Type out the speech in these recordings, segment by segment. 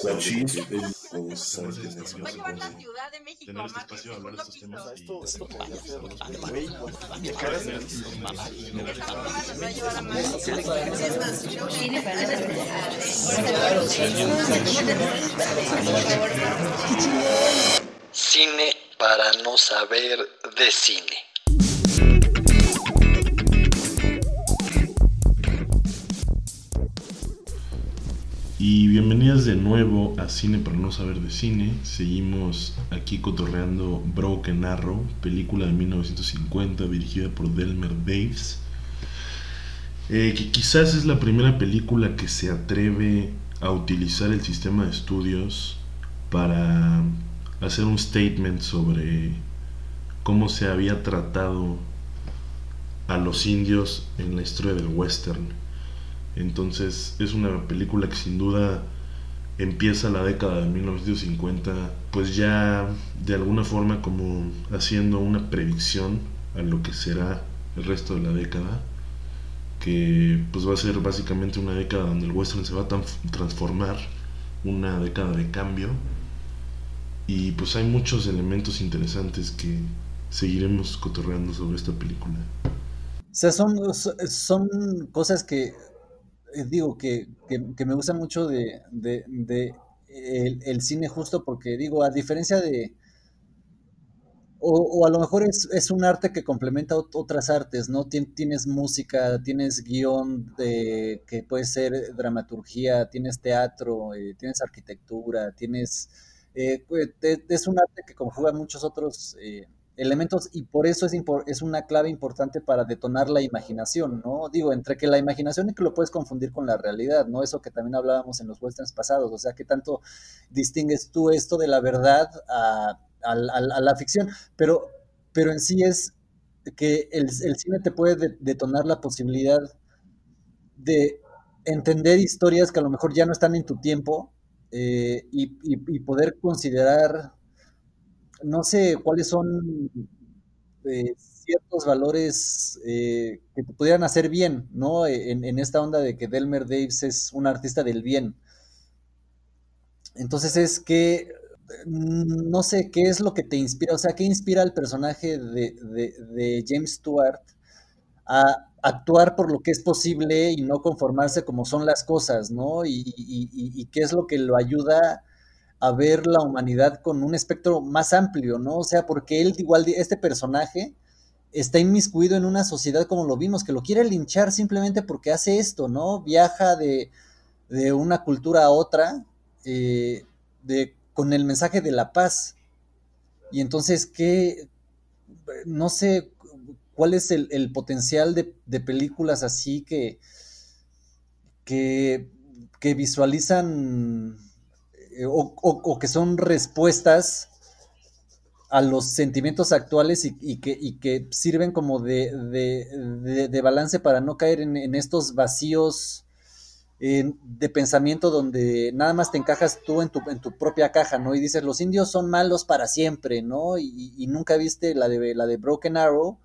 Cochis, Va a llevar la Ciudad de México tener a este más espacio, el hablar de segundo estos piso. temas y Esto, esto podría ser, güey, Esta broma nos va a llevar a más. Cine para no saber de cine. Y bienvenidas de nuevo a Cine para no saber de cine. Seguimos aquí cotorreando Broken Arrow, película de 1950 dirigida por Delmer Daves. Eh, que quizás es la primera película que se atreve a utilizar el sistema de estudios para hacer un statement sobre cómo se había tratado a los indios en la historia del western. Entonces es una película que sin duda empieza la década de 1950, pues ya de alguna forma como haciendo una predicción a lo que será el resto de la década, que pues va a ser básicamente una década donde el western se va a transformar, una década de cambio, y pues hay muchos elementos interesantes que seguiremos cotorreando sobre esta película. O sea, son, son cosas que digo que, que- me gustan mucho de, de- el, cine justo porque digo, a diferencia de, o, a lo mejor es, es un arte que complementa ot- otras artes, ¿no? Tien- tienes música, tienes guion de, que puede ser dramaturgia, tienes teatro, eh, tienes arquitectura, tienes... eh, pues, es un arte que conjuga muchos otros eh, elementos y por eso es, es una clave importante para detonar la imaginación, ¿no? Digo, entre que la imaginación y que lo puedes confundir con la realidad, ¿no? Eso que también hablábamos en los westerns pasados, o sea, ¿qué tanto distingues tú esto de la verdad a, a- a- la ficción? Pero, pero en sí es que el, el cine te puede de- detonar la posibilidad de entender historias que a lo mejor ya no están en tu tiempo eh, y poder considerar, no sé, cuáles son eh, ciertos valores eh, que te pudieran hacer bien, ¿no? En, en esta onda de que Delmer Daves es un artista del bien. Entonces es que mm, no sé qué es lo que te inspira, o sea, qué inspira al personaje de, James Stewart a actuar por lo que es posible y no conformarse como son las cosas, ¿no? Y- y qué es lo que lo ayuda a ver la humanidad con un espectro más amplio, ¿no? O sea, porque él igual, este personaje está inmiscuido en una sociedad como lo vimos, que lo quiere linchar simplemente porque hace esto, ¿no? Viaja de, de una cultura a otra eh, de, con el mensaje de la paz. Y entonces, ¿qué? No sé cuál es el, el potencial de, de películas así que, que, que visualizan o, o- o que son respuestas a los sentimientos actuales y, que, y que sirven como de, de- de- balance para no caer en, en estos vacíos eh, de pensamiento donde nada más te encajas tú en tu, en tu propia caja, ¿no? Y dices, los indios son malos para siempre, ¿no? Y, y nunca viste la de, la de Broken Arrow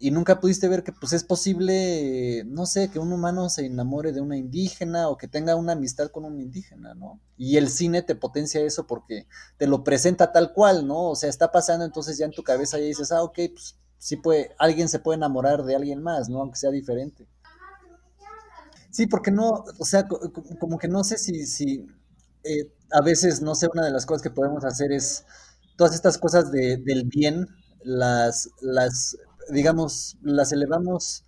y nunca pudiste ver que pues es posible, no sé, que un humano se enamore de una indígena o que tenga una amistad con un indígena, ¿no? Y el cine te potencia eso porque te lo presenta tal cual, ¿no? O sea, está pasando, entonces ya en tu cabeza ya dices, ah, ok, pues sí puede, alguien se puede enamorar de alguien más, ¿no? Aunque sea diferente. Sí, porque no, o sea, co- co- como que no sé si, si eh, a veces, no sé, una de las cosas que podemos hacer es todas estas cosas de, del bien, las, las, digamos, las elevamos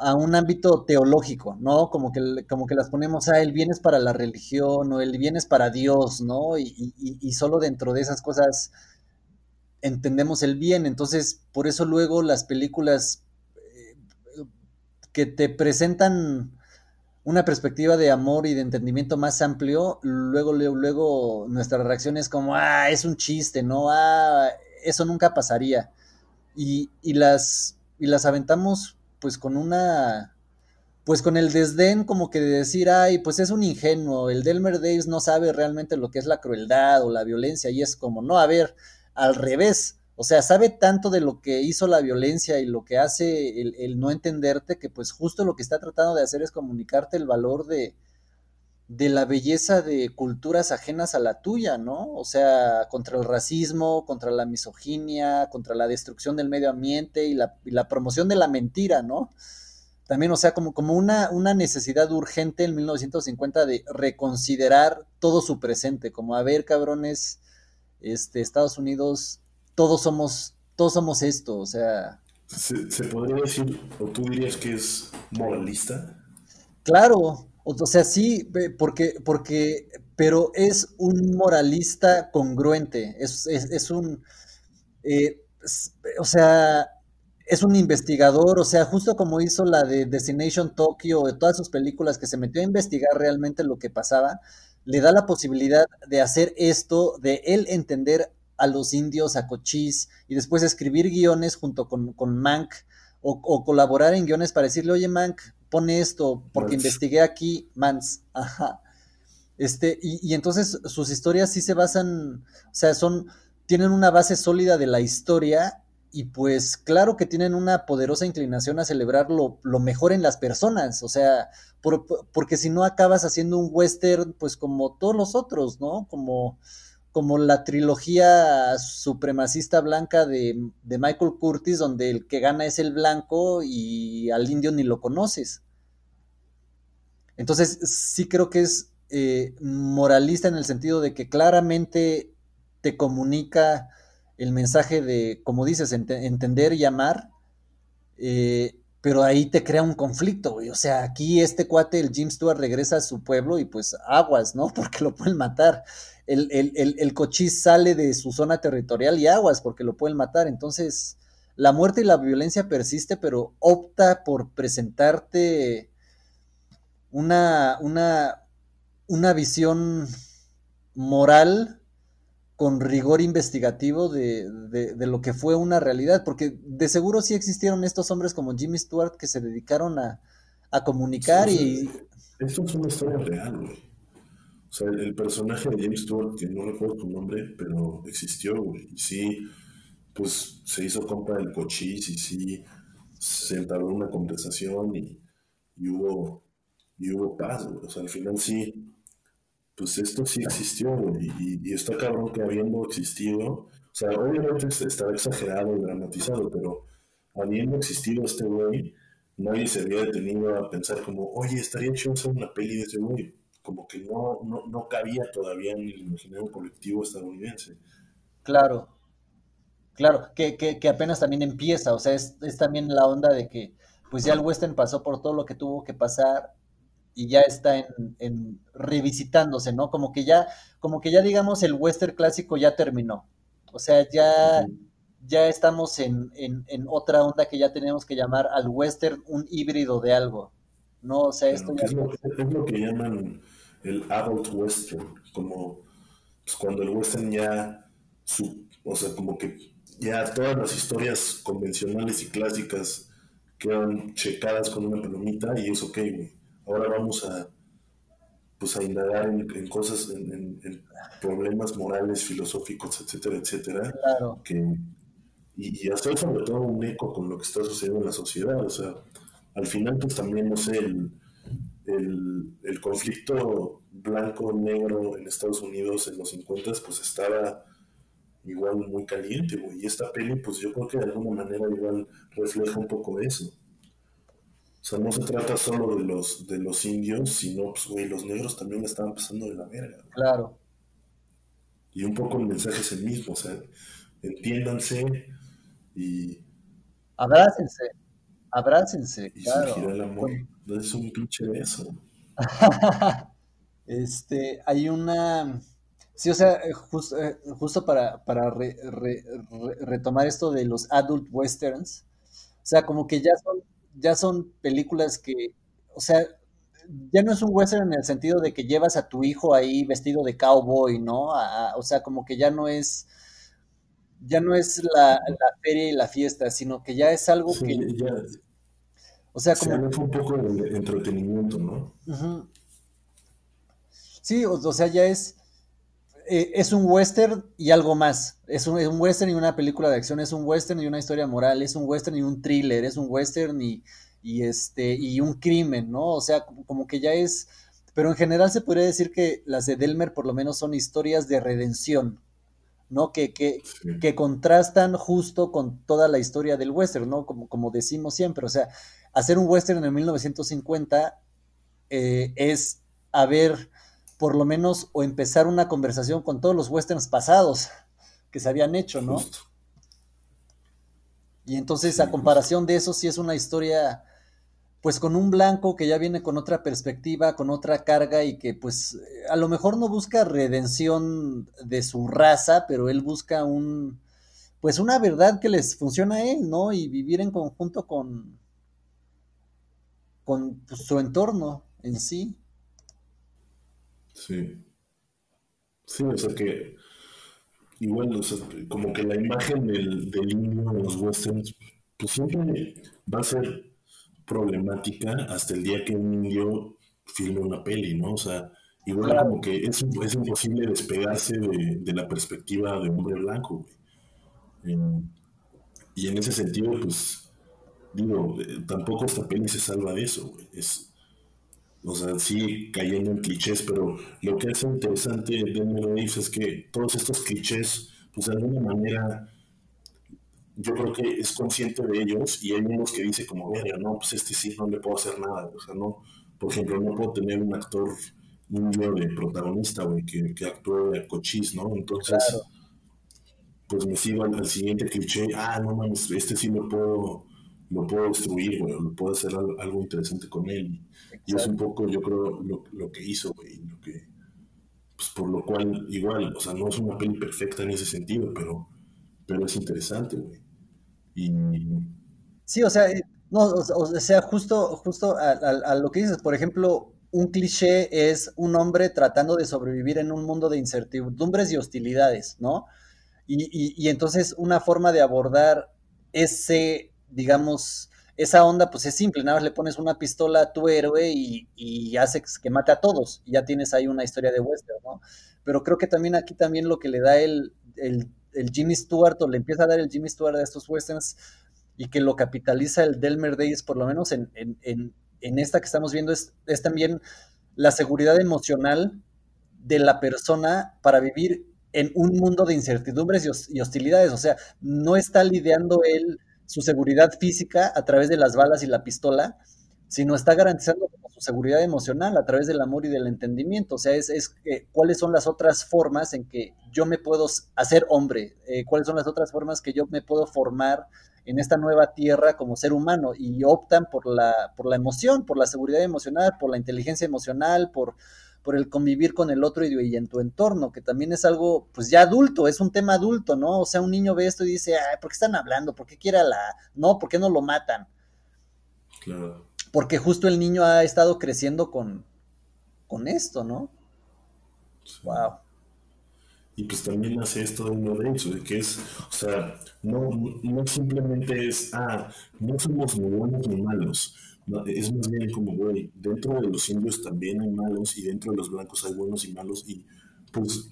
a un ámbito teológico, ¿no? Como que, como que las ponemos, ah, el bien es para la religión o el bien es para Dios, ¿no? Y, solo dentro de esas cosas entendemos el bien. Entonces, por eso luego las películas eh, que te presentan una perspectiva de amor y de entendimiento más amplio, luego, luego nuestra reacción es como, ah, es un chiste, ¿no? Ah, eso nunca pasaría. Y, y las, y las aventamos pues con una, pues con el desdén como que de decir, ay, pues es un ingenuo, el Delmer Davis no sabe realmente lo que es la crueldad o la violencia, y es como, no, a ver, al revés, o sea, sabe tanto de lo que hizo la violencia y lo que hace el, el no entenderte, que pues justo lo que está tratando de hacer es comunicarte el valor de, de la belleza de culturas ajenas a la tuya, ¿no? O sea, contra el racismo, contra la misoginia, contra la destrucción del medio ambiente y la, y la promoción de la mentira, ¿no? También, o sea, como, como una, una necesidad urgente en 1950 de reconsiderar todo su presente, como a ver, cabrones, este, Estados Unidos, todos somos, todos somos esto, o sea. ¿Se, se podría decir, o tú dirías que es moralista? Claro, o sea, sí, porque, porque, pero es un moralista congruente, es, es, es un, eh, o sea, es un investigador, o sea, justo como hizo la de Destination Tokyo, de todas sus películas, que se metió a investigar realmente lo que pasaba, le da la posibilidad de hacer esto, de él entender a los indios, a Cochise, y después escribir guiones junto con, con Mank, o, o, colaborar en guiones para decirle, oye Mank, pone esto, porque Mans. investigué aquí, Mans, ajá. Este, y, y, entonces sus historias sí se basan, o sea, son, tienen una base sólida de la historia y pues claro que tienen una poderosa inclinación a celebrar lo, lo mejor en las personas, o sea, por, porque si no acabas haciendo un western pues como todos los otros, ¿no? Como, como la trilogía supremacista blanca de, de, Michael Curtis, donde el que gana es el blanco y al indio ni lo conoces. Entonces, sí creo que es eh, moralista en el sentido de que claramente te comunica el mensaje de, como dices, ent entender y amar, eh, pero ahí te crea un conflicto, güey. O sea, aquí este cuate, el Jim Stewart, regresa a su pueblo y pues aguas, ¿no? Porque lo pueden matar el, el, el, el cochís sale de su zona territorial y aguas porque lo pueden matar. Entonces, la muerte y la violencia persiste, pero opta por presentarte una, una, una visión moral con rigor investigativo de, de, de, lo que fue una realidad, porque de seguro sí existieron estos hombres como Jimmy Stewart que se dedicaron a, a comunicar sí, y... Esto es una historia real, güey. O sea, el, el, personaje de James Stewart, que no recuerdo su nombre, pero existió, güey. Y sí, pues se hizo compa del cochís y sí se entabló una conversación y, y, hubo, y hubo paz, güey. O sea, al final sí, pues esto sí existió, güey. Y, y, está cabrón que habiendo existido, o sea, obviamente estará exagerado y dramatizado, pero habiendo existido este güey, nadie se había detenido a pensar como, oye, estaría chido hacer una peli de ese güey como que no, no, no cabía todavía en el imaginario colectivo estadounidense. Claro, claro, que, que, que apenas también empieza, o sea, es, es, también la onda de que pues ya el western pasó por todo lo que tuvo que pasar y ya está en, en revisitándose, ¿no? Como que ya, como que ya digamos el western clásico ya terminó, o sea, ya... Uh -huh ya estamos en, en, en, otra onda que ya tenemos que llamar al western un híbrido de algo. No, o sea, esto ya... es, lo, es, lo, que llaman el adult western, como pues, cuando el western ya, su, o sea, como que ya todas las historias convencionales y clásicas quedan checadas con una palomita y es ok, güey. Ahora vamos a, pues a indagar en, en cosas, en, en, en, problemas morales, filosóficos, etcétera, etcétera, claro. que, y, y, hacer sobre todo un eco con lo que está sucediendo en la sociedad, o sea, al final pues también, no sé, el, el, el conflicto blanco-negro en Estados Unidos en los 50 pues estaba igual muy caliente, güey. Y esta peli, pues yo creo que de alguna manera igual refleja un poco eso. O sea, no se trata solo de los, de los indios, sino, pues, güey, los negros también estaban pasando de la verga. Claro. Y un poco el mensaje es el mismo, o sea, entiéndanse y... Abrácense, abrácense, y claro. surgirá el amor. No es un pinche beso. este, hay una... Sí, o sea, just, eh, justo para, para re, re, re, retomar esto de los adult westerns, o sea, como que ya son, ya son películas que, o sea, ya no es un western en el sentido de que llevas a tu hijo ahí vestido de cowboy, ¿no? A, a, o sea, como que ya no es, ya no es la, la, feria y la fiesta, sino que ya es algo sí, que... Ya, o sea, como... Se un poco de entretenimiento, ¿no? Uh -huh. Sí, o, o sea, ya es eh, es un western y algo más. Es un, es un, western y una película de acción, es un western y una historia moral, es un western y un thriller, es un western y, y este, y un crimen, ¿no? O sea, como, como que ya es, pero en general se podría decir que las de Delmer por lo menos son historias de redención, ¿no? Que, que, que contrastan justo con toda la historia del western, ¿no? Como, como decimos siempre, o sea, hacer un western en 1950 eh, es haber por lo menos o empezar una conversación con todos los westerns pasados que se habían hecho, ¿no? Y entonces, a comparación de eso, sí es una historia, pues con un blanco que ya viene con otra perspectiva, con otra carga y que pues a lo mejor no busca redención de su raza, pero él busca un, pues una verdad que les funciona a él, ¿no? Y vivir en conjunto con, con pues, su entorno en sí. Sí. Sí, o sea que igual, o sea, como que la imagen del, del indio en los westerns, pues siempre va a ser problemática hasta el día que un indio filme una peli, ¿no? O sea, igual como que es, es imposible despegarse de, la perspectiva de hombre blanco, güey. y en ese sentido, pues, digo, eh, tampoco esta peli se salva de eso, güey. Es, o sea, sí cayendo en clichés, pero lo que es interesante de Daniel es que todos estos clichés, pues de alguna manera, yo creo que es consciente de ellos y hay unos que dice como, verga, no, pues este sí no le puedo hacer nada, o sea, no, por ejemplo, no puedo tener un actor indio de protagonista, güey, que, que actúe de cochís, ¿no? Entonces, pues me sigo al, siguiente cliché, ah, no mames, este sí lo puedo, lo puedo destruir, güey, lo puedo hacer algo interesante con él. Y es un poco, yo creo, lo, que hizo, güey, lo que, pues por lo cual, igual, o sea, no es una peli perfecta en ese sentido, pero, pero es interesante, güey. Y... Sí, o sea, eh, no, o, sea, justo, justo a, lo que dices, por ejemplo, un cliché es un hombre tratando de sobrevivir en un mundo de incertidumbres y hostilidades, ¿no? Y, y, y entonces una forma de abordar ese, digamos, esa onda pues es simple, nada más le pones una pistola a tu héroe y, y haces que mate a todos, y ya tienes ahí una historia de western, ¿no? Pero creo que también aquí también lo que le da el, el, Jimmy Stewart, o le empieza a dar el Jimmy Stewart a estos westerns, y que lo capitaliza el Delmer Days, por lo menos en, en, en, esta que estamos viendo, es, es también la seguridad emocional de la persona para vivir en un mundo de incertidumbres y hostilidades. O sea, no está lidiando él su seguridad física a través de las balas y la pistola, sino está garantizando su seguridad emocional a través del amor y del entendimiento. O sea, es, es cuáles son las otras formas en que yo me puedo hacer hombre, eh, cuáles son las otras formas que yo me puedo formar en esta nueva tierra como ser humano y optan por la, por la emoción, por la seguridad emocional, por la inteligencia emocional, por por el convivir con el otro y, en tu entorno, que también es algo, pues ya adulto, es un tema adulto, ¿no? O sea, un niño ve esto y dice, ay, ¿por qué están hablando? ¿Por qué quiere la... No, ¿por qué no lo matan? Claro. Porque justo el niño ha estado creciendo con, con esto, ¿no? Wow. Y pues también hace esto de uno de de que es, o sea, no, no simplemente es, ah, no somos ni buenos ni malos, es más bien como, güey, dentro de los indios también hay malos y dentro de los blancos hay buenos y malos y pues,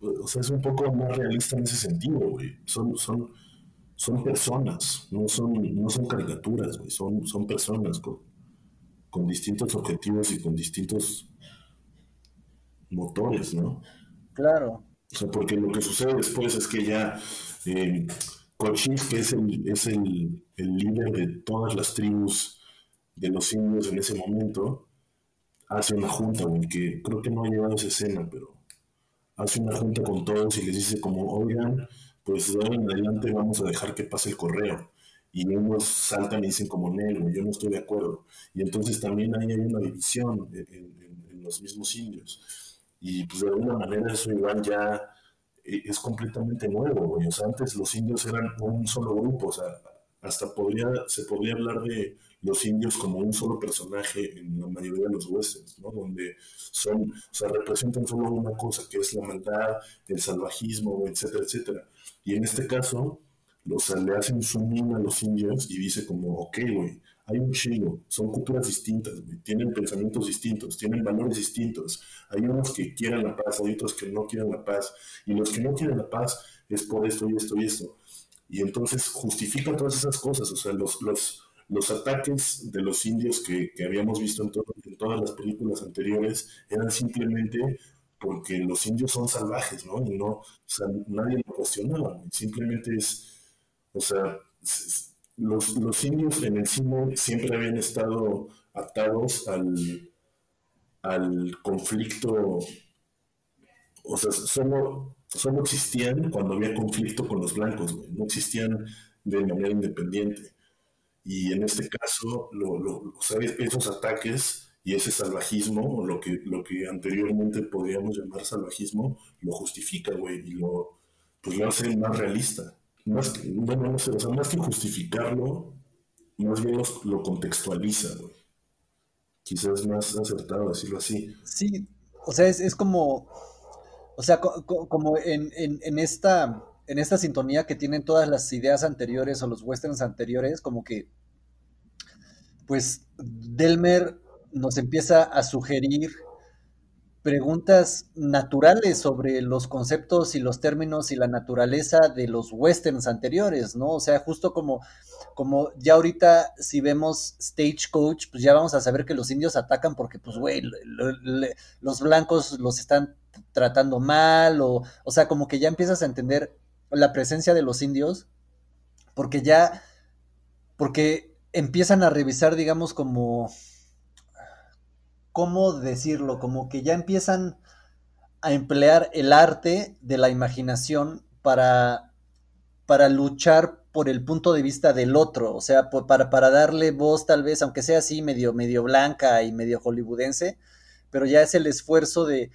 o sea, es un poco más realista en ese sentido, güey. Son, son, son personas, no son, no son caricaturas, güey, son, son personas con, con distintos objetivos y con distintos motores, ¿no? Claro. O sea, porque lo que sucede después es que ya eh, que es, el, es el, el líder de todas las tribus de los indios en ese momento, hace una junta, güey, que creo que no ha llegado esa escena, pero hace una junta con todos y les dice como, oigan, pues de ahora en adelante vamos a dejar que pase el correo. Y unos saltan y dicen como negro, yo no estoy de acuerdo. Y entonces también ahí hay una división en, los mismos indios. Y pues de alguna manera eso igual ya eh, es completamente nuevo, güey. Antes los indios eran un solo grupo, o sea, hasta podría, se podría hablar de los indios como un solo personaje en la mayoría de los westerns, ¿no? Donde son, o sea, representan solo una cosa, que es la maldad, el salvajismo, etcétera, etcétera. Y en este caso, sea, le hacen zoom a los indios y dice como, ok, güey, hay un chingo, son culturas distintas, tienen pensamientos distintos, tienen valores distintos. Hay unos que quieren la paz, hay otros que no quieren la paz. Y los que no quieren la paz es por esto y esto y esto. Y entonces justifican todas esas cosas, o sea, los, los, los ataques de los indios que, habíamos visto en, en, todas las películas anteriores eran simplemente porque los indios son salvajes, ¿no? Y no, o sea, nadie lo cuestionaba, simplemente es, o sea, los, los indios en el cine siempre habían estado atados al, al conflicto, o sea, solo, solo existían cuando había conflicto con los blancos, no existían de manera independiente. Y en este caso, lo, esos ataques y ese salvajismo, lo que, lo que anteriormente podríamos llamar salvajismo, lo justifica, güey, y lo, pues lo hace más realista. Más que, bueno, no sé, o sea, más que justificarlo, más bien lo, contextualiza, güey. Quizás más acertado decirlo así. Sí, o sea, es, es como, o sea, como en, en, esta, en esta sintonía que tienen todas las ideas anteriores o los westerns anteriores, como que pues Delmer nos empieza a sugerir preguntas naturales sobre los conceptos y los términos y la naturaleza de los westerns anteriores, ¿no? O sea, justo como, como ya ahorita si vemos Stagecoach, pues ya vamos a saber que los indios atacan porque, pues, güey, los blancos los están tratando mal, o, o sea, como que ya empiezas a entender la presencia de los indios, porque ya, porque empiezan a revisar, digamos, como, ¿cómo decirlo? Como que ya empiezan a emplear el arte de la imaginación para, para luchar por el punto de vista del otro, o sea, para, para darle voz tal vez, aunque sea así medio, medio blanca y medio hollywoodense, pero ya es el esfuerzo de,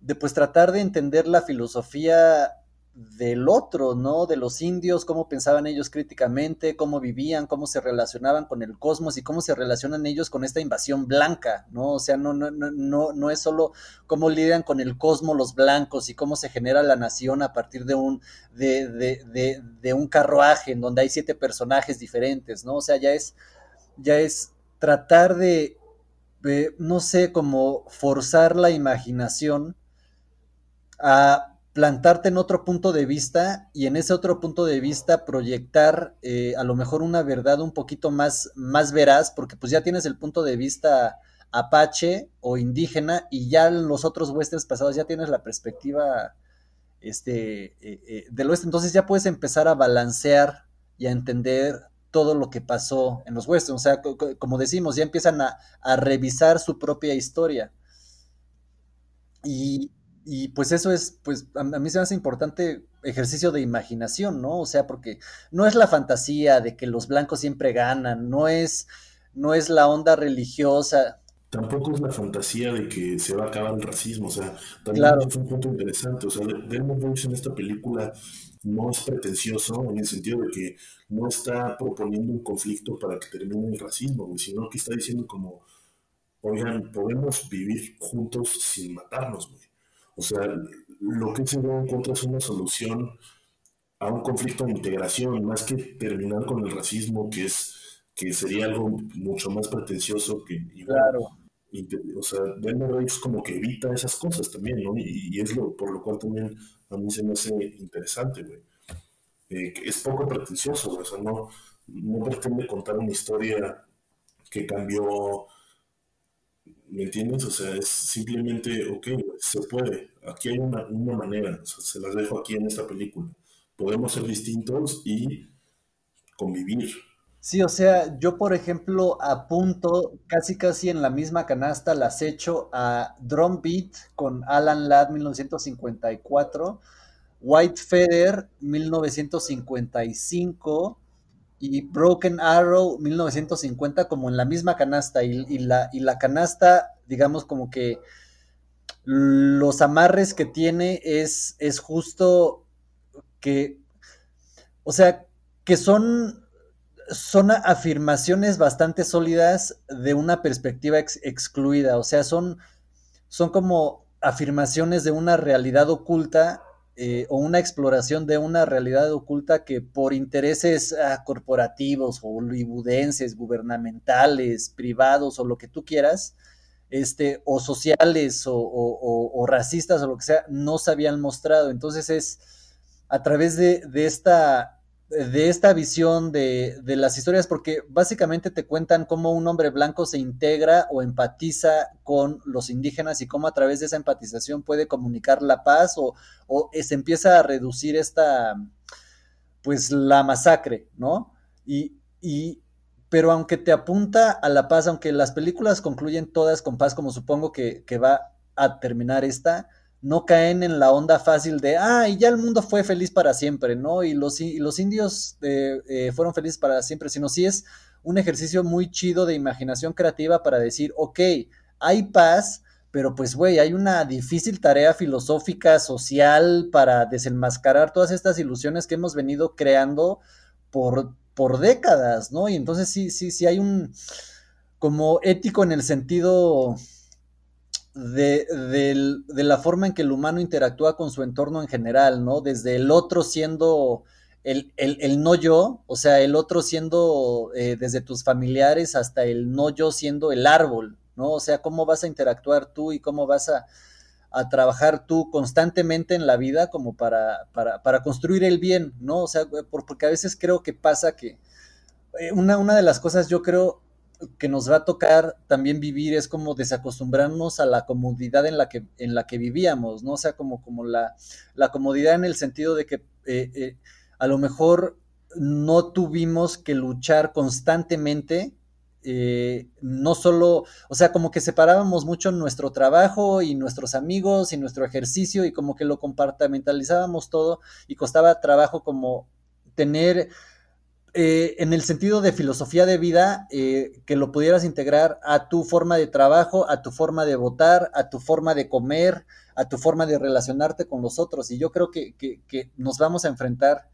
de pues tratar de entender la filosofía del otro, ¿no? De los indios, cómo pensaban ellos críticamente, cómo vivían, cómo se relacionaban con el cosmos y cómo se relacionan ellos con esta invasión blanca, ¿no? O sea, no, no, no, no es solo cómo lidian con el cosmos los blancos y cómo se genera la nación a partir de un, de, de, de, de un carruaje en donde hay siete personajes diferentes, ¿no? O sea, ya es, ya es tratar de, no sé, como forzar la imaginación a plantarte en otro punto de vista y en ese otro punto de vista proyectar eh, a lo mejor una verdad un poquito más, más veraz, porque pues ya tienes el punto de vista apache o indígena y ya en los otros westerns pasados ya tienes la perspectiva este, eh, eh, del oeste, entonces ya puedes empezar a balancear y a entender todo lo que pasó en los westerns, o sea, como decimos, ya empiezan a, a revisar su propia historia. Y, y pues eso es, pues a, mí se me hace importante ejercicio de imaginación, ¿no? O sea, porque no es la fantasía de que los blancos siempre ganan, no es, no es la onda religiosa. Tampoco es la fantasía de que se va a acabar el racismo, o sea, también es un punto interesante, o sea, Delmon Brooks en esta película no es pretencioso en el sentido de que no está proponiendo un conflicto para que termine el racismo, sino que está diciendo como, oigan, podemos vivir juntos sin matarnos, güey. O sea, lo que se ve en contra es una solución a un conflicto de integración, más que terminar con el racismo, que es que sería algo mucho más pretencioso que claro. o sea, Denver es como que evita esas cosas también, ¿no? Y, es lo por lo cual también a mí se me hace interesante, güey. Eh, es poco pretencioso, o sea, no, no pretende contar una historia que cambió ¿Me entiendes? O sea, es simplemente, ok, se puede. Aquí hay una, manera, se las dejo aquí en esta película. Podemos ser distintos y convivir. Sí, o sea, yo por ejemplo apunto casi casi en la misma canasta las hecho a Drum Beat con Alan Ladd 1954, White Feather 1955, y Broken Arrow 1950 como en la misma canasta y, la, y la canasta, digamos como que los amarres que tiene es, es justo que, o sea, que son, son afirmaciones bastante sólidas de una perspectiva excluida, o sea, son, son como afirmaciones de una realidad oculta eh, o una exploración de una realidad oculta que por intereses ah, corporativos, hollywoodenses, gubernamentales, privados o lo que tú quieras, este, o sociales o, racistas o lo que sea, no se habían mostrado. Entonces es a través de, esta, de esta visión de, de, las historias, porque básicamente te cuentan cómo un hombre blanco se integra o empatiza con los indígenas y cómo a través de esa empatización puede comunicar la paz o, o se empieza a reducir esta, pues la masacre, ¿no? Y, y, pero aunque te apunta a la paz, aunque las películas concluyen todas con paz, como supongo que, que va a terminar esta, no caen en la onda fácil de, ah, y ya el mundo fue feliz para siempre, ¿no? Y los, y los indios eh, eh, fueron felices para siempre, sino sí es un ejercicio muy chido de imaginación creativa para decir, ok, hay paz, pero pues, güey, hay una difícil tarea filosófica, social, para desenmascarar todas estas ilusiones que hemos venido creando por, por décadas, ¿no? Y entonces sí, sí, sí hay un como ético en el sentido de, de, la forma en que el humano interactúa con su entorno en general, ¿no? Desde el otro siendo el, el, el no yo, o sea, el otro siendo eh, desde tus familiares hasta el no yo siendo el árbol, ¿no? O sea, cómo vas a interactuar tú y cómo vas a, a trabajar tú constantemente en la vida como para, para, para, construir el bien, ¿no? O sea, porque a veces creo que pasa que eh, una, una de las cosas yo creo que nos va a tocar también vivir es como desacostumbrarnos a la comodidad en la que, en la que vivíamos, ¿no? O sea, como, como la, la comodidad en el sentido de que eh, eh, a lo mejor no tuvimos que luchar constantemente, eh, no solo, o sea, como que separábamos mucho nuestro trabajo y nuestros amigos y nuestro ejercicio y como que lo compartimentalizábamos todo y costaba trabajo como tener eh, en el sentido de filosofía de vida, eh, que lo pudieras integrar a tu forma de trabajo, a tu forma de votar, a tu forma de comer, a tu forma de relacionarte con los otros. Y yo creo que, que, que nos vamos a enfrentar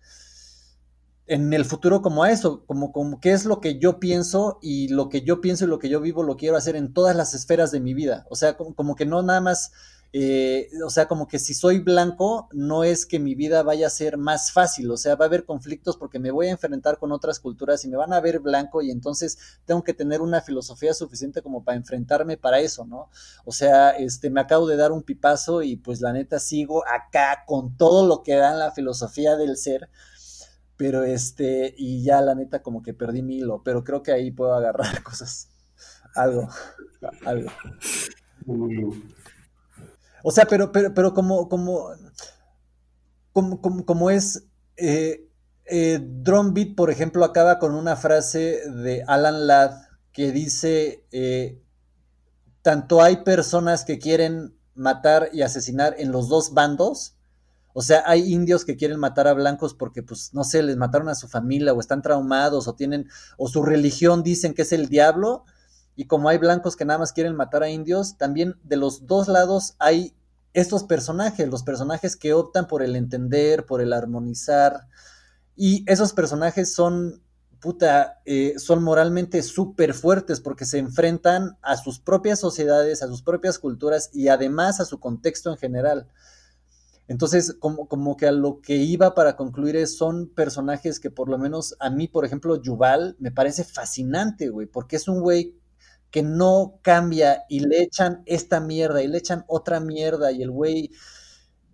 en el futuro como a eso, como, como qué es lo que yo pienso y lo que yo pienso y lo que yo vivo lo quiero hacer en todas las esferas de mi vida. O sea, como, como que no nada más eh, o sea, como que si soy blanco, no es que mi vida vaya a ser más fácil, o sea, va a haber conflictos porque me voy a enfrentar con otras culturas y me van a ver blanco y entonces tengo que tener una filosofía suficiente como para enfrentarme para eso, ¿no? O sea, este, me acabo de dar un pipazo y pues la neta sigo acá con todo lo que da en la filosofía del ser, pero este, y ya la neta como que perdí mi hilo, pero creo que ahí puedo agarrar cosas, algo, algo. O sea, pero, pero, pero como, como, como, como, como es, eh, eh, Drum Beat, por ejemplo, acaba con una frase de Alan Ladd que dice, eh, tanto hay personas que quieren matar y asesinar en los dos bandos, o sea, hay indios que quieren matar a blancos porque, pues, no sé, les mataron a su familia o están traumados o tienen, o su religión dicen que es el diablo, y como hay blancos que nada más quieren matar a indios, también de los dos lados hay estos personajes, los personajes que optan por el entender, por el armonizar, y esos personajes son, puta, eh, son moralmente súper fuertes porque se enfrentan a sus propias sociedades, a sus propias culturas y además a su contexto en general. Entonces, como, como, que a lo que iba para concluir es, son personajes que por lo menos a mí, por ejemplo, Yuval, me parece fascinante, güey, porque es un güey que no cambia y le echan esta mierda y le echan otra mierda y el güey,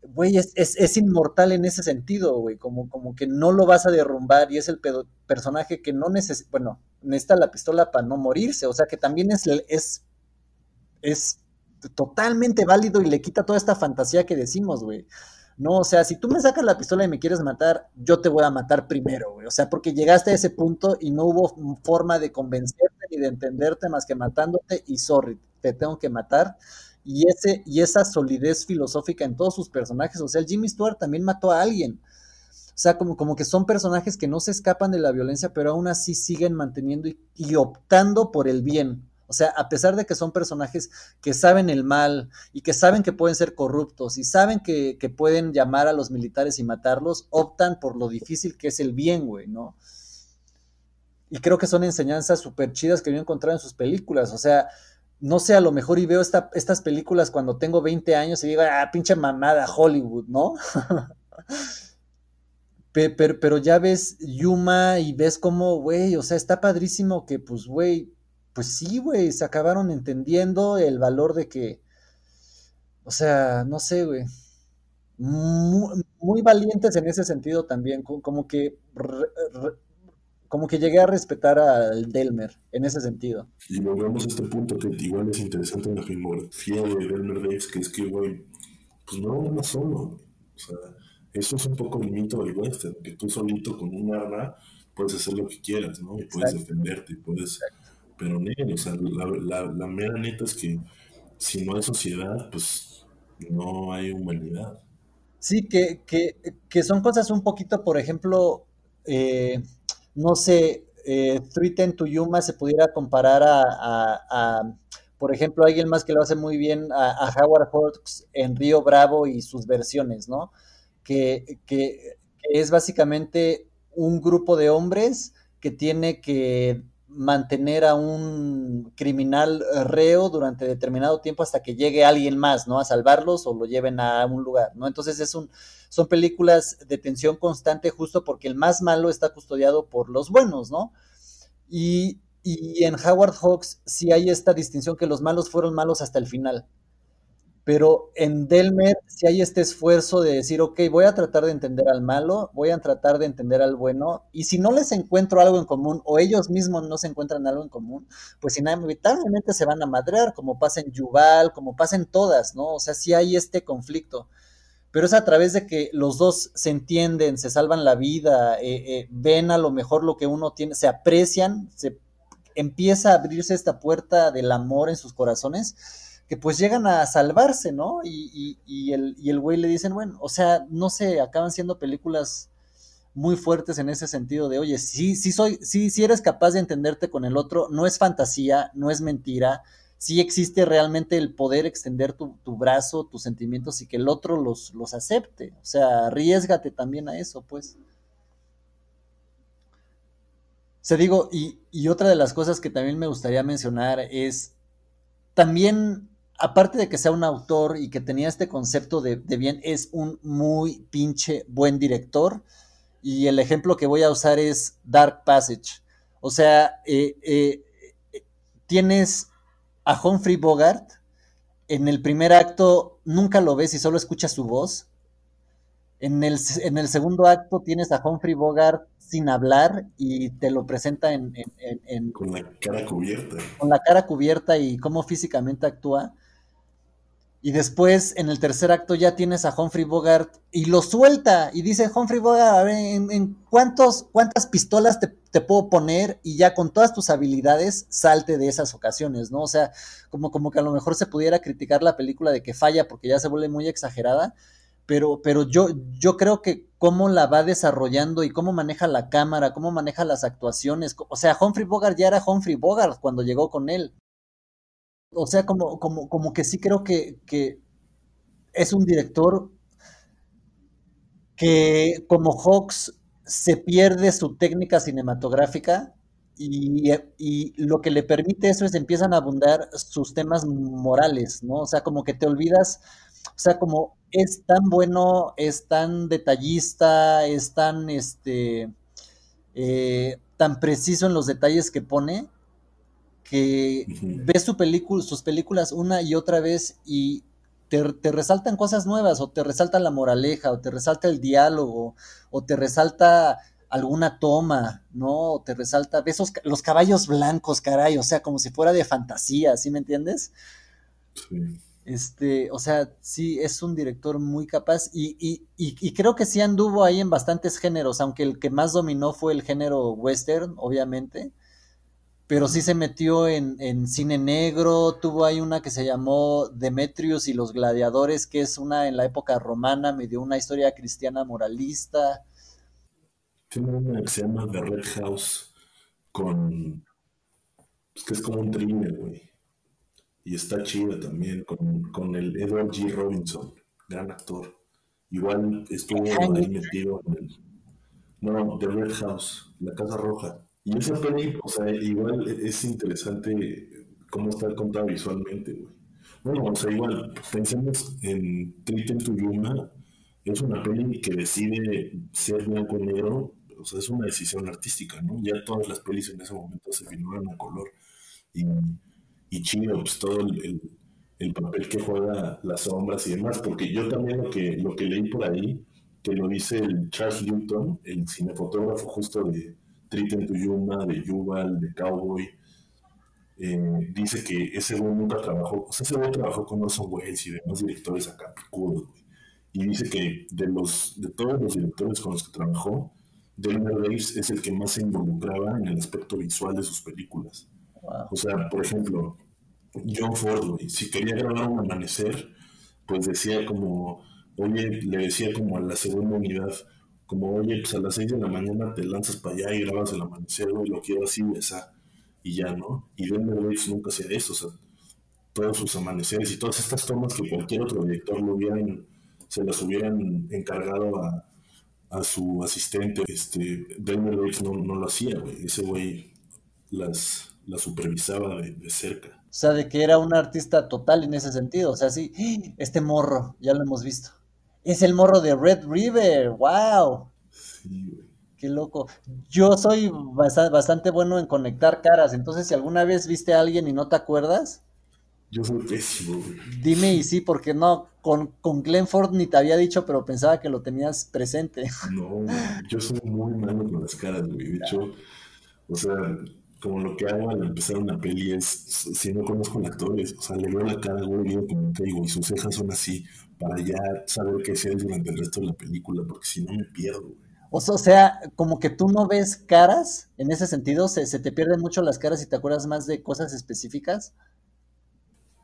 güey, es, es, inmortal en ese sentido, güey, como, como que no lo vas a derrumbar y es el pedo, personaje que no necesita, bueno, necesita la pistola para no morirse, o sea que también es, es, es totalmente válido y le quita toda esta fantasía que decimos, güey. No, o sea, si tú me sacas la pistola y me quieres matar, yo te voy a matar primero, güey. O sea, porque llegaste a ese punto y no hubo forma de convencerte ni de entenderte más que matándote y sorry, te tengo que matar. Y, ese, y esa solidez filosófica en todos sus personajes. O sea, el Jimmy Stewart también mató a alguien. O sea, como, como que son personajes que no se escapan de la violencia, pero aún así siguen manteniendo y, y optando por el bien. O sea, a pesar de que son personajes que saben el mal y que saben que pueden ser corruptos y saben que, pueden llamar a los militares y matarlos, optan por lo difícil que es el bien, güey, ¿no? Y creo que son enseñanzas súper chidas que yo he encontrado en sus películas. O sea, no sé, a lo mejor y veo esta, estas películas cuando tengo 20 años y digo, ah, pinche mamada Hollywood, ¿no? pero, pero, ya ves Yuma y ves cómo, güey, o sea, está padrísimo que, pues, güey, pues sí, güey, se acabaron entendiendo el valor de que, o sea, no sé, güey. muy, muy valientes en ese sentido también, co- como que, como que llegué a respetar al Delmer en ese sentido. Y volvemos a este punto que igual es interesante en la filmografía de Delmer Daves, que es que, güey, pues no anda solo. O sea, eso es un poco el mito del western, que tú solito con un arma puedes hacer lo que quieras, ¿no? Y puedes Exacto. defenderte, y puedes... Pero, no, o sea, la, la, mera neta es que si no hay sociedad, pues no hay humanidad. Sí, que, que, que son cosas un poquito, por ejemplo, eh, no sé, eh, Three Ten to Yuma se pudiera comparar a, a- a, por ejemplo, alguien más que lo hace muy bien, a, a Howard Hawks en Río Bravo y sus versiones, ¿no? Que, que es básicamente un grupo de hombres que tiene que mantener a un criminal eh, reo durante determinado tiempo hasta que llegue alguien más, ¿no? A salvarlos o lo lleven a un lugar, ¿no? Entonces es un, son películas de tensión constante justo porque el más malo está custodiado por los buenos, ¿no? Y, y en Howard Hawks sí hay esta distinción que los malos fueron malos hasta el final. Pero en Delmer sí hay este esfuerzo de decir, ok, voy a tratar de entender al malo, voy a tratar de entender al bueno, y si no les encuentro algo en común, o ellos mismos no se encuentran algo en común, pues inevitablemente se van a madrear, como pasa en Yuval, como pasa en todas, ¿no? O sea, sí hay este conflicto pero es a través de que los dos se entienden, se salvan la vida, eh, eh, ven a lo mejor lo que uno tiene, se aprecian, se empieza a abrirse esta puerta del amor en sus corazones, que pues llegan a salvarse, ¿no? Y, y, y el, y el güey le dicen, bueno, o sea, no sé, acaban siendo películas muy fuertes en ese sentido de, oye, sí, sí soy, sí, eres capaz de entenderte con el otro, no es fantasía, no es mentira, sí existe realmente el poder extender tu, tu brazo, tus sentimientos y que el otro los, los acepte. O sea, arriesgate también a eso, pues. Se digo, y, y otra de las cosas que también me gustaría mencionar es también, aparte de que sea un autor y que tenía este concepto de, de bien, es un muy pinche buen director. Y el ejemplo que voy a usar es Dark Passage. O sea, eh, eh, tienes a Humphrey Bogart. En el primer acto nunca lo ves y solo escuchas su voz. En el, en el segundo acto tienes a Humphrey Bogart sin hablar y te lo presenta en, en, en, en, Con la cara cubierta. con la cara cubierta y cómo físicamente actúa. Y después, en el tercer acto, ya tienes a Humphrey Bogart y lo suelta. Y dice Humphrey Bogart, a ver, ¿en, en cuántos, cuántas pistolas te, te, puedo poner? Y ya con todas tus habilidades, salte de esas ocasiones, ¿no? O sea, como, como que a lo mejor se pudiera criticar la película de que falla porque ya se vuelve muy exagerada. Pero, pero yo, yo creo que cómo la va desarrollando y cómo maneja la cámara, cómo maneja las actuaciones. O sea, Humphrey Bogart ya era Humphrey Bogart cuando llegó con él. O sea, como, como, como que sí creo que, que es un director que como Hawks se pierde su técnica cinematográfica y, y, lo que le permite eso es empiezan a abundar sus temas morales, ¿no? O sea, como que te olvidas, o sea, como es tan bueno, es tan detallista, es tan, este, eh, tan preciso en los detalles que pone, que uh -huh. ves su película, sus películas una y otra vez y te, te, resaltan cosas nuevas, o te resalta la moraleja, o te resalta el diálogo, o te resalta alguna toma, ¿no? O te resalta, ves esos, los caballos blancos, caray, o sea, como si fuera de fantasía, ¿sí me entiendes? Sí. Este, o sea, sí, es un director muy capaz y, y, y, y, creo que sí anduvo ahí en bastantes géneros, aunque el que más dominó fue el género western, obviamente, pero sí se metió en, en, cine negro, tuvo ahí una que se llamó Demetrius y los gladiadores, que es una en la época romana, me dio una historia cristiana moralista. Tiene una que se llama The Red House, con, pues que es como un thriller, güey, y está chida también, con, con el Edward G. Robinson, gran actor. Igual estuvo ahí metido en el... No, The Red House, La Casa Roja. Y esa peli, o sea, igual es interesante cómo está contada visualmente, güey. Bueno, o sea, igual, pensemos en Triton to Yuma, es una peli que decide ser blanco y negro, o sea, es una decisión artística, ¿no? Ya todas las pelis en ese momento se filmaron a color y, y chido, pues todo el, el, el papel que juega las sombras y demás, porque yo también lo que, lo que leí por ahí, que lo dice el Charles Newton, el cinefotógrafo justo de Triten to Yuma, de Yuval, de Cowboy, eh, dice que ese güey nunca trabajó, o sea, ese güey trabajó con Orson Welles y demás directores acá, picudos, güey. Y dice que de, los, de todos los directores con los que trabajó, Delmer Daves es el que más se involucraba en el aspecto visual de sus películas. O sea, por ejemplo, John Ford, si quería grabar un amanecer, pues decía como, oye, le decía como a la segunda unidad, como, oye, pues a las 6 de la mañana te lanzas para allá y grabas el amanecer, y lo quiero así, esa, y ya, ¿no? Y Denver Davis nunca hacía eso, o sea, todos sus amaneceres y todas estas tomas que cualquier otro director lo hubieran, se las hubieran encargado a, a su asistente, este, Denver Davis no, no lo hacía, güey, ese güey las, las supervisaba de, de cerca. O sea, de que era un artista total en ese sentido. O sea, sí, este morro, ya lo hemos visto. Es el morro de Red River, wow. Sí, güey. Qué loco. Yo soy bastante bueno en conectar caras, entonces si alguna vez viste a alguien y no te acuerdas, Yo soy pésimo, güey. dime y sí, porque no, con, con Glenn Ford ni te había dicho, pero pensaba que lo tenías presente. No, yo soy muy malo con las caras, güey. De hecho, o sea, como lo que hago al empezar una peli es, si no conozco al actor, es, o sea, le veo la cara, güey, y digo como que digo, y sus cejas son así, para ya saber qué hacer durante el resto de la película, porque si no me pierdo, güey. O sea, o sea, como que tú no ves caras, en ese sentido, se, se te pierden mucho las caras y te acuerdas más de cosas específicas.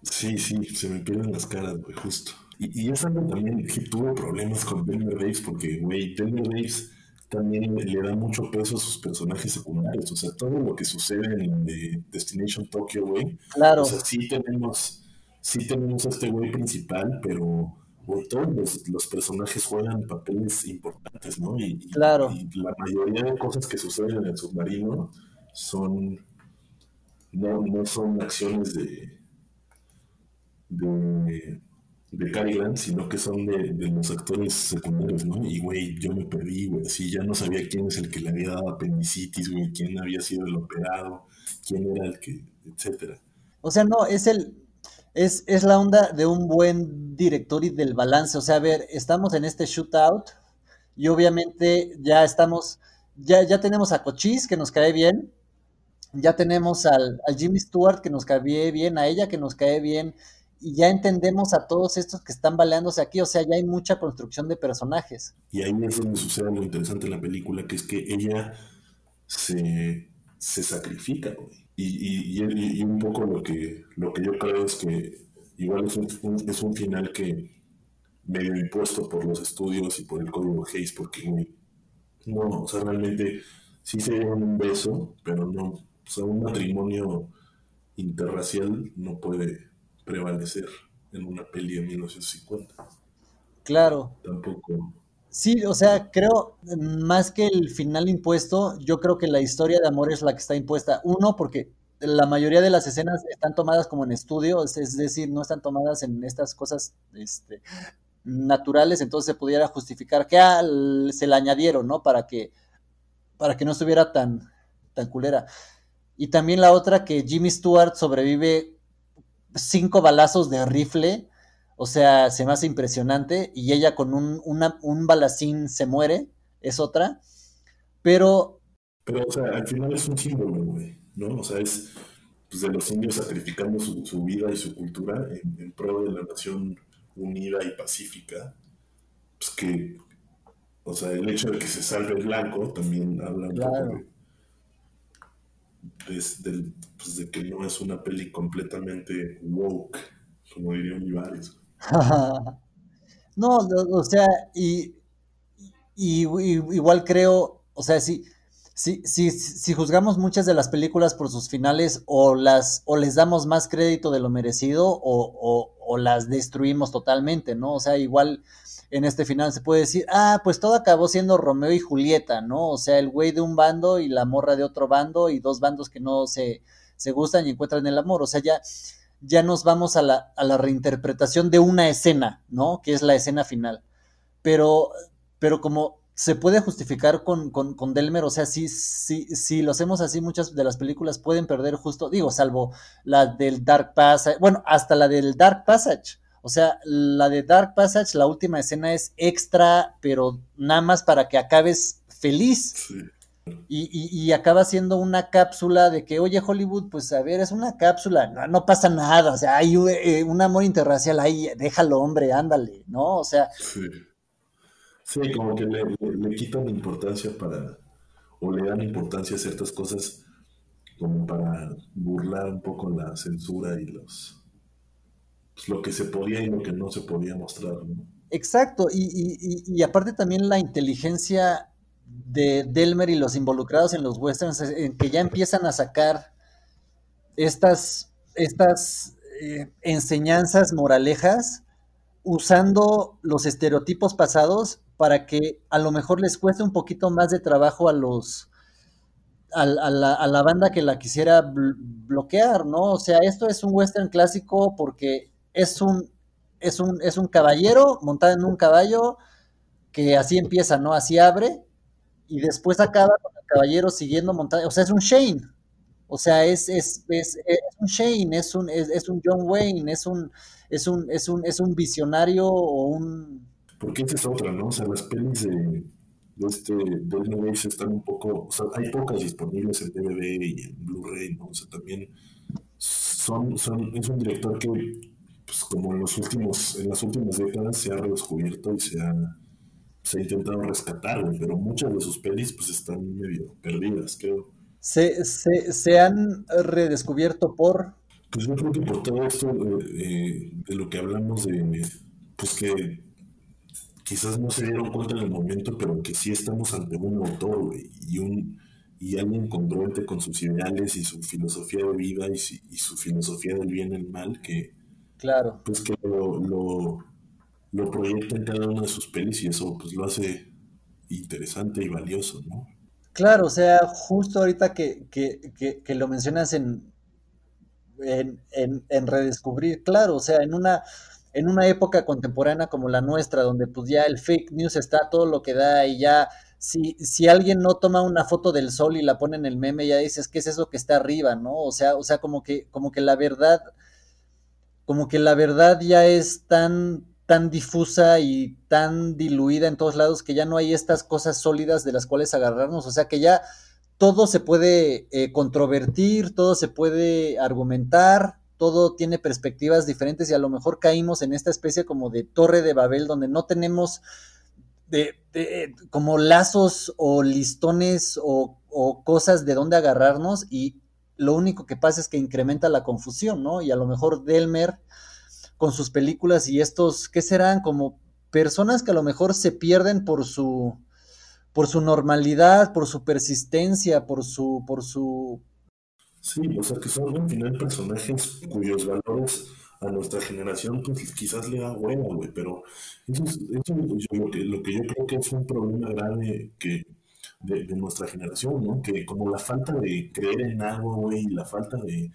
Sí, sí, se me pierden las caras, güey, justo. Y, y es algo también que tuve problemas con Denver Davis, porque, güey, Denver Davis también le, da mucho peso a sus personajes secundarios. O sea, todo lo que sucede en de Destination Tokyo, güey. Claro, O sea, sí tenemos, sí tenemos a este güey principal, pero todos los, los personajes juegan papeles importantes, ¿no? Y, y- Claro. y la mayoría de cosas que suceden en el submarino son, no, no son acciones de, de, de Grant, sino que son de, de los actores secundarios, ¿no? Y, güey, yo me perdí, güey, así ya no sabía quién es el que le había dado apendicitis, güey, quién había sido el operado, quién era el que, etcétera. O sea, no, es el, es, es la onda de un buen director y del balance. O sea, a ver, estamos en este shootout y obviamente ya estamos, ya, ya tenemos a Cochise que nos cae bien, ya tenemos al, al Jimmy Stewart que nos cae bien, a ella que nos cae bien, y ya entendemos a todos estos que están baleándose aquí. O sea, ya hay mucha construcción de personajes. Y ahí es donde sucede lo interesante en la película, que es que ella se, se sacrifica. Y, y, y- un poco lo que, lo que yo creo es que igual es un, es un final que medio impuesto por los estudios y por el código Hayes, porque, no, o sea, realmente sí se dieron un beso, pero no, o sea, un matrimonio interracial no puede prevalecer en una peli de 1950, Claro. tampoco. Sí, o sea, creo, más que el final impuesto, yo creo que la historia de amor es la que está impuesta. Uno, porque la mayoría de las escenas están tomadas como en estudio, es, decir, no están tomadas en estas cosas este, naturales, entonces se pudiera justificar que ah, se la añadieron, ¿no? Para que, para que no estuviera tan, tan culera. Y también la otra, que Jimmy Stewart sobrevive cinco balazos de rifle, o sea, se me hace impresionante, y ella con un, una- un balacín se muere, es otra, pero Pero, o sea, al final es un símbolo, güey, ¿no? O sea, es pues, de los indios sacrificando su, su vida y su cultura en, en pro de la nación unida y pacífica. Pues que, o sea, el hecho de que se salve el blanco también habla un Claro. poco de, de- del- pues, de que no es una peli completamente woke, como diría Olivares. no, o, sea, y, y- igual creo, o sea, si, si, si, si juzgamos muchas de las películas por sus finales, o las, o les damos más crédito de lo merecido, o- o las destruimos totalmente, ¿no? O sea, igual en este final se puede decir, ah, pues todo acabó siendo Romeo y Julieta, ¿no? O sea, el güey de un bando y la morra de otro bando, y dos bandos que no se, se gustan y encuentran el amor. O sea, ya, ya nos vamos a la, a la reinterpretación de una escena, ¿no? Que es la escena final. Pero, pero como se puede justificar con, con, con Delmer, o sea, si, si, si lo hacemos así, muchas de las películas pueden perder justo, digo, salvo la del Dark Passage, bueno, hasta la del Dark Passage, o sea, la de Dark Passage, la última escena es extra, pero nada más para que acabes feliz. Sí. Y, y, y, acaba siendo una cápsula de que, oye, Hollywood, pues a ver, es una cápsula, no, no pasa nada, o sea, hay eh, un amor interracial ahí, déjalo, hombre, ándale, ¿no? O sea. Sí, sí como que le, le, le, quitan importancia para, o le dan importancia a ciertas cosas como para burlar un poco la censura y los, pues, lo que se podía y lo que no se podía mostrar, ¿no? Exacto, y, y, y aparte también la inteligencia de Delmer y los involucrados en los westerns, en que ya empiezan a sacar estas, estas eh, enseñanzas moralejas usando los estereotipos pasados para que a lo mejor les cueste un poquito más de trabajo a los a, a, la, a la, banda que la quisiera bl bloquear, ¿no? O sea, esto es un western clásico porque es un es un es un caballero montado en un caballo que así empieza, ¿no? Así abre y después acaba con el caballero siguiendo montando, o sea, es un Shane, o sea, es, es, es, un Shane, es un, es, un John Wayne, es un, es un, es un, es un visionario o un... Porque esa es otra, ¿no? O sea, las pelis de, de este Race están un poco, o sea, hay pocas disponibles en DVD y en Blu-ray, ¿no? O sea, también son, son, es un director que, pues como en los últimos, en las últimas décadas se ha redescubierto y se ha se ha intentado rescatar, pero muchas de sus pelis pues están medio perdidas, creo. Se, se, se han redescubierto por... Pues yo creo que por todo esto eh, de lo que hablamos de, pues que quizás no se dieron cuenta en el momento, pero que sí estamos ante un autor, y un y alguien congruente con sus ideales y su filosofía de vida y, y su filosofía del bien y el mal, que claro. pues que lo, lo lo proyecta en cada una de sus pelis y eso pues lo hace interesante y valioso, ¿no? Claro, o sea, justo ahorita que, que, que, que lo mencionas en, en, en, en, redescubrir, claro, o sea, en una, en una época contemporánea como la nuestra, donde pues ya el fake news está todo lo que da y ya, si, si alguien no toma una foto del sol y la pone en el meme, ya dices, ¿qué es eso que está arriba, no? O sea, o sea, como que, como que la verdad, como que la verdad ya es tan tan difusa y tan diluida en todos lados que ya no hay estas cosas sólidas de las cuales agarrarnos, o sea que ya todo se puede eh, controvertir, todo se puede argumentar, todo tiene perspectivas diferentes y a lo mejor caímos en esta especie como de torre de Babel donde no tenemos de, como lazos o listones o, o cosas de donde agarrarnos y lo único que pasa es que incrementa la confusión, ¿no? Y a lo mejor Delmer con sus películas y estos, ¿qué serán? Como personas que a lo mejor se pierden por su por su normalidad, por su persistencia, por su por su Sí, o sea que son al final personajes cuyos valores a nuestra generación pues quizás le da hueva, güey, pero eso es, eso es lo, que, lo que yo creo que es un problema grave que de, nuestra generación, ¿no? Que como la falta de creer en algo, güey, la falta de,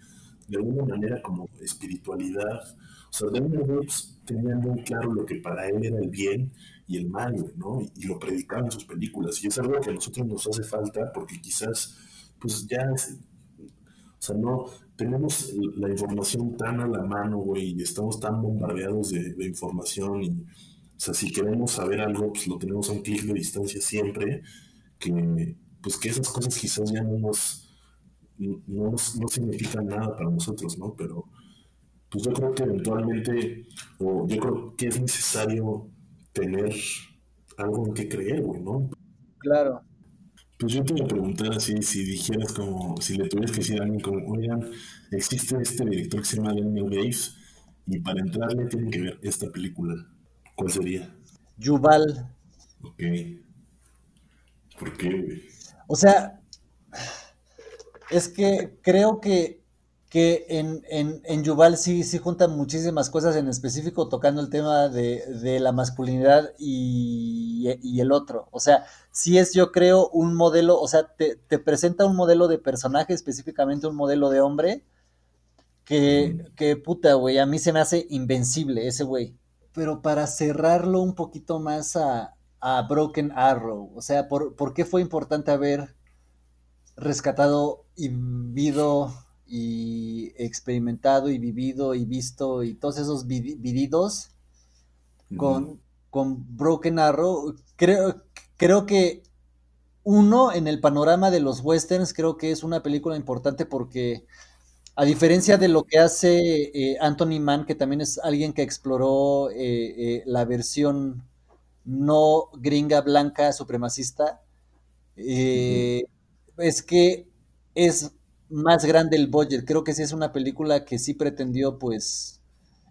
de alguna manera como espiritualidad, o sea, Daniel Woods tenía muy claro lo que para él era el bien y el mal, ¿no? Y, lo predicaba en sus películas. Y es algo que a nosotros nos hace falta porque quizás, pues ya, es, o sea, no, tenemos la información tan a la mano, güey, y estamos tan bombardeados de, de, información y, o sea, si queremos saber algo, pues lo tenemos a un clic de distancia siempre, que, pues que esas cosas quizás ya no nos, no, no significan nada para nosotros, ¿no? Pero pues yo creo que eventualmente, o yo creo que es necesario tener algo en que creer, güey, ¿no? Claro. Pues yo te voy a preguntar así, si dijeras como, si le tuvieras que decir a alguien como, oigan, existe este director que se llama Daniel Graves, y para entrarle tienen que ver esta película. ¿Cuál sería? Yuval. Ok. ¿Por qué, güey? O sea, es que creo que que en, en, en, Yuval sí, sí juntan muchísimas cosas, en específico tocando el tema de, de la masculinidad y, y, el otro. O sea, sí es, yo creo, un modelo, o sea, te, te presenta un modelo de personaje, específicamente un modelo de hombre, que, que puta, güey, a mí se me hace invencible ese güey. Pero para cerrarlo un poquito más a, a Broken Arrow? O sea, ¿por, ¿por qué fue importante haber rescatado y vivido y experimentado y vivido y visto y todos esos vividos con, con Broken Arrow? Creo, creo que uno, en el panorama de los westerns, creo que es una película importante porque, a diferencia de lo que hace eh, Anthony Mann, que también es alguien que exploró eh, eh, la versión no gringa blanca supremacista, es que es más grande el budget. Creo que sí es una película que sí pretendió, pues,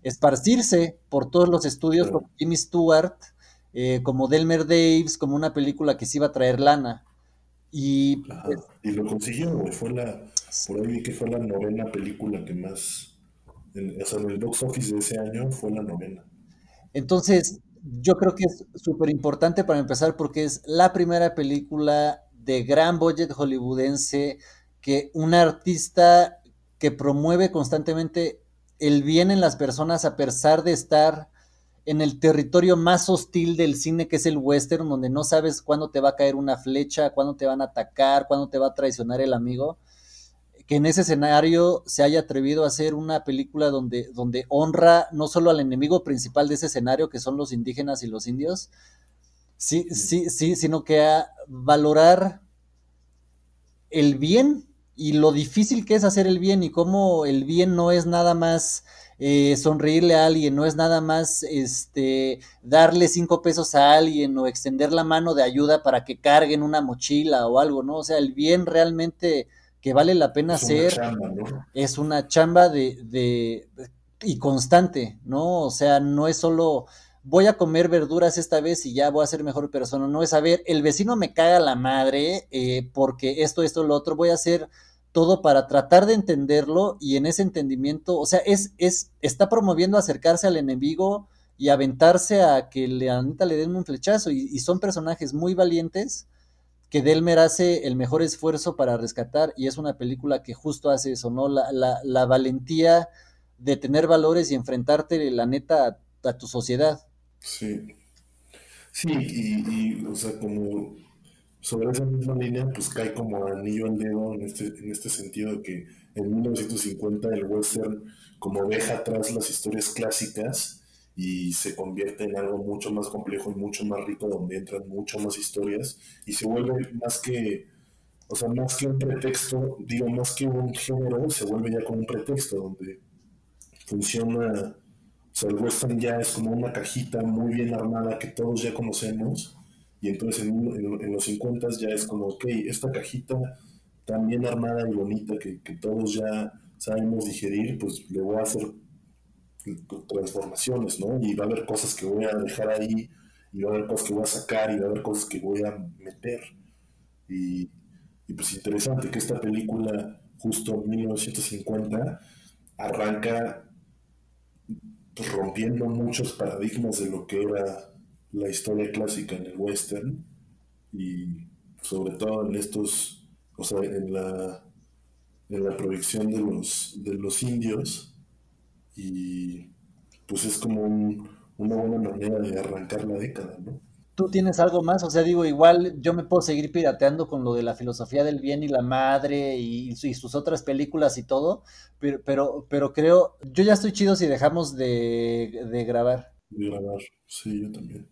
esparcirse por todos los estudios, como Jimmy Stewart, eh, como Delmer Daves, como una película que sí iba a traer lana. Y, pues, y lo consiguió, Fue la, por ahí vi que fue la novena película que más, o sea, en el box office de ese año fue la novena. Entonces, yo creo que es súper importante para empezar porque es la primera película de gran budget hollywoodense que un artista que promueve constantemente el bien en las personas a pesar de estar en el territorio más hostil del cine, que es el western, donde no sabes cuándo te va a caer una flecha, cuándo te van a atacar, cuándo te va a traicionar el amigo, que en ese escenario se haya atrevido a hacer una película donde, donde honra no solo al enemigo principal de ese escenario, que son los indígenas y los indios, sí, sí, sí, sino que a valorar el bien y lo difícil que es hacer el bien y cómo el bien no es nada más eh, sonreírle a alguien, no es nada más este, darle cinco pesos a alguien o extender la mano de ayuda para que carguen una mochila o algo, ¿no? O sea, el bien realmente que vale la pena hacer es una chamba de, de, y constante, ¿no? O sea, no es solo voy a comer verduras esta vez y ya voy a ser mejor persona, no es saber, el vecino me caga la madre eh, porque esto, esto, lo otro, voy a hacer todo para tratar de entenderlo y en ese entendimiento, o sea, es, es, está promoviendo acercarse al enemigo y aventarse a que le, a le den un flechazo y, son personajes muy valientes que Delmer hace el mejor esfuerzo para rescatar y es una película que justo hace eso, ¿no? La, la, la valentía de tener valores y enfrentarte, la neta, a, tu sociedad. Sí. Sí, y, y, o sea, como sobre esa misma línea, pues cae como anillo al dedo en este, en este sentido que en 1950 el western como deja atrás las historias clásicas y se convierte en algo mucho más complejo y mucho más rico donde entran mucho más historias y se vuelve más que, o sea, más que un pretexto, digo, más que un género, se vuelve ya como un pretexto donde funciona, o sea, el western ya es como una cajita muy bien armada que todos ya conocemos y entonces en, los 50 ya es como, ok, esta cajita tan bien armada y bonita que, todos ya sabemos digerir, pues le voy a hacer transformaciones, ¿no? Y va a haber cosas que voy a dejar ahí, y va a haber cosas que voy a sacar, y va a haber cosas que voy a meter. Y, pues interesante que esta película, justo en 1950, arranca pues, rompiendo muchos paradigmas de lo que era la historia clásica en el western y sobre todo en estos, o sea, en la, en la proyección de los, de los indios y pues es como una buena manera de arrancar la década, ¿no? ¿Tú tienes algo más? O sea, digo, igual yo me puedo seguir pirateando con lo de la filosofía del bien y la madre y, y sus otras películas y todo, pero, pero, pero creo, yo ya estoy chido si dejamos de, de grabar. De grabar, sí, yo también.